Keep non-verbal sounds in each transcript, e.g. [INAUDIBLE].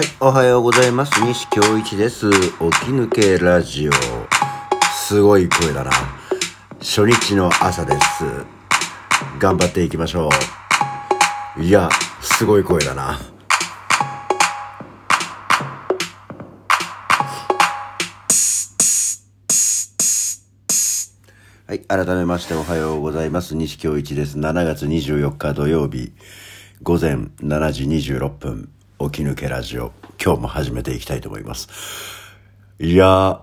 はい、おはようございます。西京一です。起き抜けラジオ。すごい声だな。初日の朝です。頑張っていきましょう。いや、すごい声だな。はい、改めましておはようございます。西京一です。7月24日土曜日、午前7時26分、起き抜けラジオ。今日も始めていきたいと思います。いやー、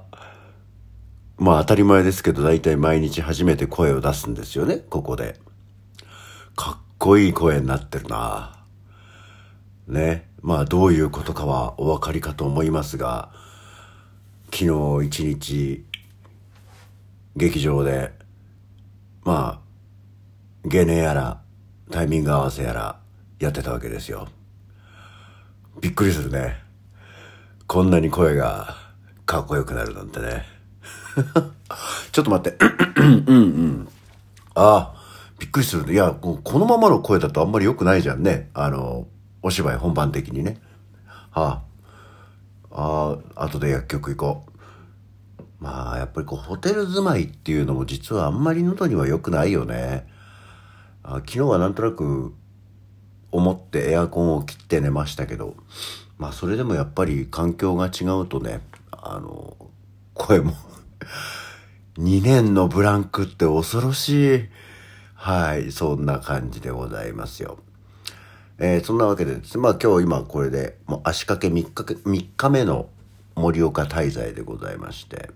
まあ当たり前ですけど、大体毎日初めて声を出すんですよね、ここで。かっこいい声になってるなね。まあどういうことかはお分かりかと思いますが、昨日一日、劇場で、まあ、ゲネやら、タイミング合わせやら、やってたわけですよ。びっくりするね。こんなに声がかっこよくなるなんてね。[LAUGHS] ちょっと待って。うんうん。ああ、びっくりする。いや、このままの声だとあんまり良くないじゃんね。あの、お芝居本番的にね。はあ、ああ、後で薬局行こう。まあ、やっぱりこう、ホテル住まいっていうのも実はあんまり喉には良くないよね。あ昨日はなんとなく思ってエアコンを切って寝ましたけど、まあそれでもやっぱり環境が違うとね、あの、声も [LAUGHS] 2年のブランクって恐ろしい。はい、そんな感じでございますよ。えーそんなわけでですね、まあ今日今これで、もう足掛け3日、3日目の盛岡滞在でございまして、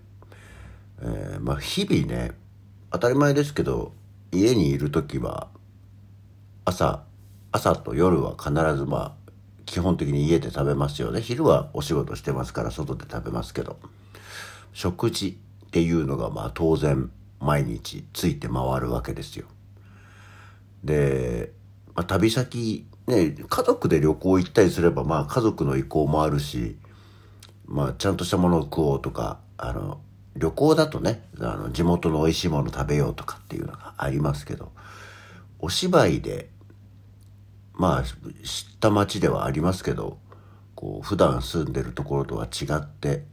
えーまあ日々ね、当たり前ですけど、家にいる時は、朝、朝と夜は必ずまあ、基本的に家で食べますよね。昼はお仕事してますから外で食べますけど、食事っていうのがまあ当然毎日ついて回るわけですよ。で、まあ、旅先、ね、家族で旅行行ったりすれば、まあ家族の意向もあるし、まあちゃんとしたものを食おうとか、あの、旅行だとね、あの、地元の美味しいもの食べようとかっていうのがありますけど、お芝居で、まあ、知った町ではありますけど、こう、普段住んでるところとは違って、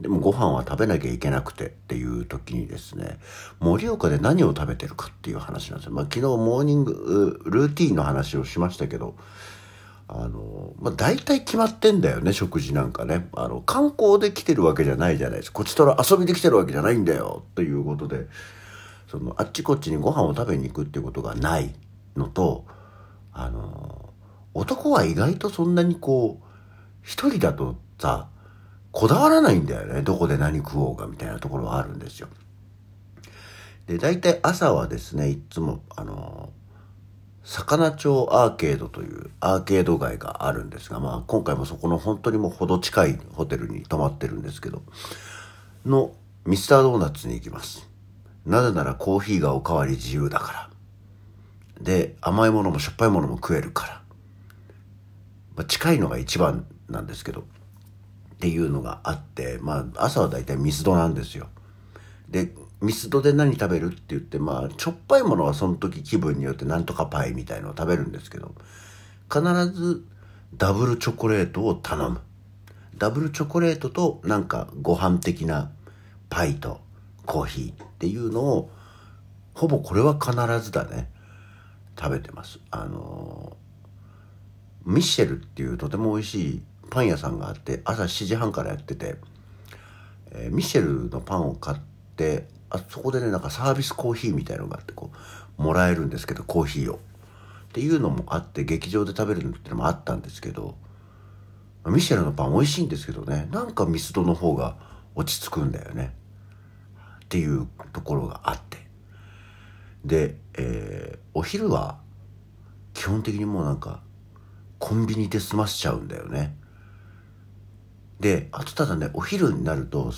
でもご飯は食べなきゃいけなくてっていう時にですね、盛岡で何を食べてるかっていう話なんですよ。まあ昨日モーニング、ルーティンの話をしましたけど、あの、まあ大体決まってんだよね、食事なんかね。あの、観光で来てるわけじゃないじゃないですか。こっちとら遊びで来てるわけじゃないんだよ、ということで、その、あっちこっちにご飯を食べに行くっていうことがないのと、男は意外とそんなにこう、一人だとさ、こだわらないんだよね。どこで何食おうかみたいなところはあるんですよ。で、大体朝はですね、いつも、あの、魚町アーケードというアーケード街があるんですが、まあ今回もそこの本当にもうほど近いホテルに泊まってるんですけど、のミスタードーナツに行きます。なぜならコーヒーがおかわり自由だから。で、甘いものもしょっぱいものも食えるから。まあ、近いのが一番なんですけど、っていうのがあって、まあ朝はだいたいミスドなんですよ。で、ミスドで何食べるって言って、まあ、しょっぱいものはその時気分によってなんとかパイみたいのを食べるんですけど、必ずダブルチョコレートを頼む。ダブルチョコレートとなんかご飯的なパイとコーヒーっていうのを、ほぼこれは必ずだね、食べてます。あのーミッシェルっていうとても美味しいパン屋さんがあって、朝7時半からやってて、えーミッシェルのパンを買ってあそこでねなんかサービスコーヒーみたいのがあってこうもらえるんですけどコーヒーを。っていうのもあって劇場で食べるのってのもあったんですけどミシェルのパン美味しいんですけどねなんかミスドの方が落ち着くんだよね。っていうところがあって。で、えーお昼は基本的にもうなんかコンビニで済ませちゃうんだよね。であとただねお昼になると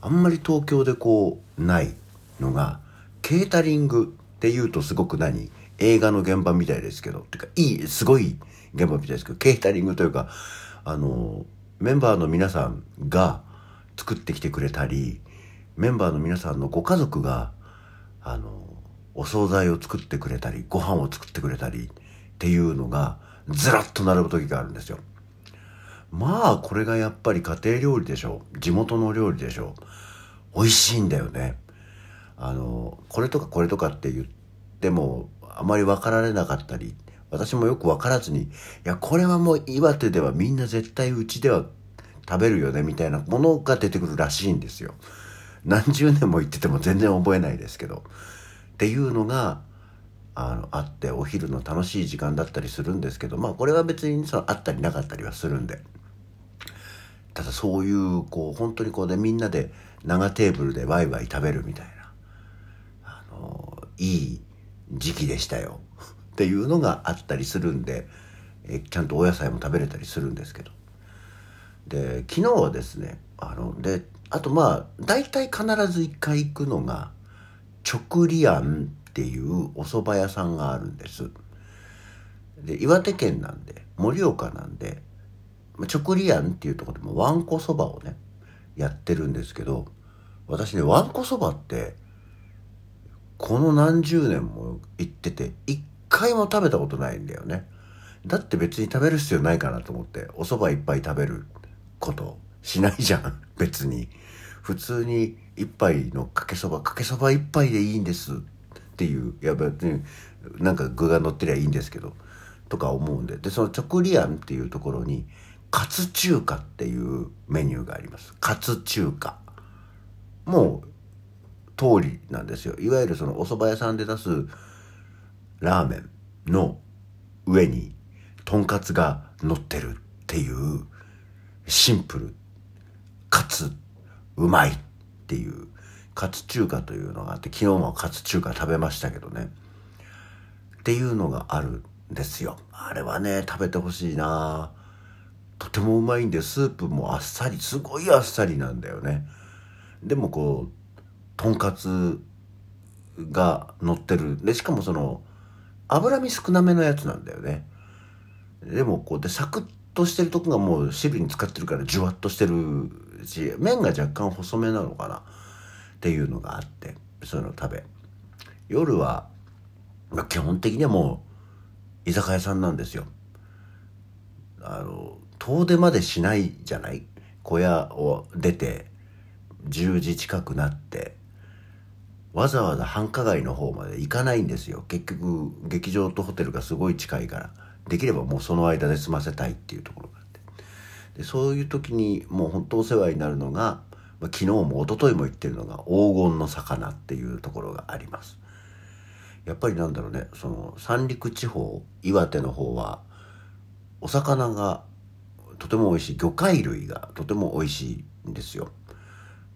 あんまり東京でこうないのがケータリングっていうとすごく何？映画の現場みたいですけど。てかいいすごい現場みたいですけど。ケータリングというかあのメンバーの皆さんが作ってきてくれたりメンバーの皆さんのご家族があのお惣菜を作ってくれたりご飯を作ってくれたりっていうのがずらっと並ぶ時があるんですよ。まあこれがやっぱり家庭料理でしょ地元の料理でしょ美味しいんだよね。あのこれとかこれとかって言ってもあまり分かられなかったり私もよく分からずにいやこれはもう岩手ではみんな絶対うちでは食べるよねみたいなものが出てくるらしいんですよ。何十年も言ってても全然覚えないですけど。っていうのがあのあってお昼の楽しい時間だったりするんですけどまあこれは別にそのあったりなかったりはするんで。ただそういうこう本当にこうでみんなで長テーブルでワイワイ食べるみたいなあのいい時期でしたよ。[LAUGHS] っていうのがあったりするんでえちゃんとお野菜も食べれたりするんですけど。で昨日はですねあのであとまあ大体必ず一回行くのが直リアンっていうお蕎麦屋さんがあるんです。で岩手県なんで盛岡なんで直リアンっていうとこでもわんこそばをねやってるんですけど私ねわんこそばってこの何十年も行ってて一回も食べたことないんだよね。だって別に食べる必要ないかなと思ってお蕎麦いっぱい食べることしないじゃん。[LAUGHS] 別に。普通に一杯のかけそばかけそば一杯でいいんです。っていういや別になんか具が乗ってりゃいいんですけどとか思うんで。でその直リアンっていうところにカツ中華っていうメニューがあります。カツ中華。もう通りなんですよ。いわゆるそのお蕎麦屋さんで出すラーメンの上にとんかつが乗ってるっていうシンプルかつうまいっていうカツ中華というのがあって昨日もカツ中華食べましたけどね。っていうのがあるんですよ。あれはね食べてほしいな。とてもうまいんでスープもあっさりすごいあっさりなんだよね。でもこうとんかつが乗ってる。でしかもその脂身少なめのやつなんだよね。でもこうでサクッとしてるとこがもう汁に使ってるからジュワッとしてるし麺が若干細めなのかな。っていうのがあってその食べ。夜は、まあ、基本的にはもう居酒屋さんなんですよ。あの遠出までしないじゃない？小屋を出て10時近くなってわざわざ繁華街の方まで行かないんですよ。結局劇場とホテルがすごい近いから。できればもうその間で済ませたいっていうところがあって。でそういう時にもう本当お世話になるのがまあ、昨日も一昨日も言ってるのが黄金の魚っていうところがあります。やっぱりなんだろうねその三陸地方岩手の方はお魚がとても美味しい魚介類がとても美味しいんですよ。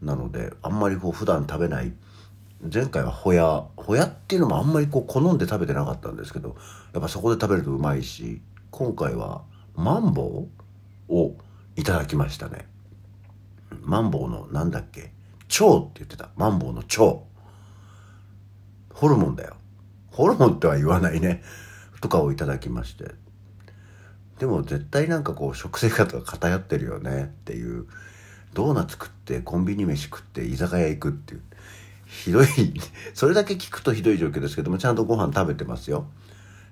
なのであんまりこう普段食べない前回はホヤホヤっていうのもあんまりこう好んで食べてなかったんですけどやっぱそこで食べるとうまいし今回はマンボウをいただきましたね。マンボウのなんだっけ？腸って言ってた。マンボウの腸。ホルモンだよ。ホルモンっては言わないね。とかをいただきまして。でも絶対なんかこう食生活が偏ってるよねっていう。ドーナツ食ってコンビニ飯食って居酒屋行くっていう。ひどい、[LAUGHS] それだけ聞くとひどい状況ですけども、ちゃんとご飯食べてますよ。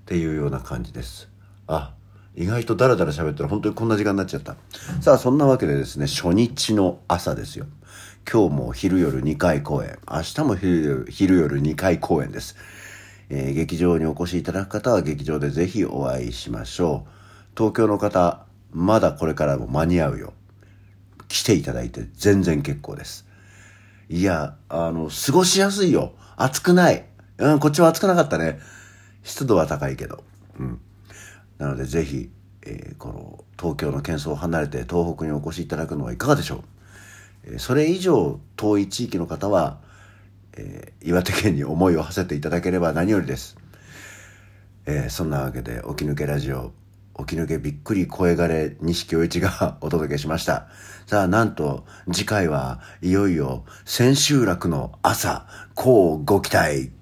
っていうような感じです。あ、意外とダラダラ喋ったら本当にこんな時間になっちゃった。さあ、そんなわけでですね、初日の朝ですよ。今日も昼夜2回公演。明日も昼夜昼夜2回公演です。えー、劇場にお越しいただく方は劇場でぜひお会いしましょう。東京の方、まだこれからも間に合うよ。来ていただいて全然結構です。いや、あの、過ごしやすいよ。暑くない。うん、こっちは暑くなかったね。湿度は高いけど。うん。なのでぜひ、えー、この東京の喧騒を離れて東北にお越しいただくのはいかがでしょう、えー、それ以上遠い地域の方は、えー、岩手県に思いを馳せていただければ何よりです、え、そんなわけで起き抜けラジオ起き抜けびっくり声枯れ西京一が [LAUGHS] お届けしました。さあ、なんと次回はいよいよ千秋楽の朝、こうご期待。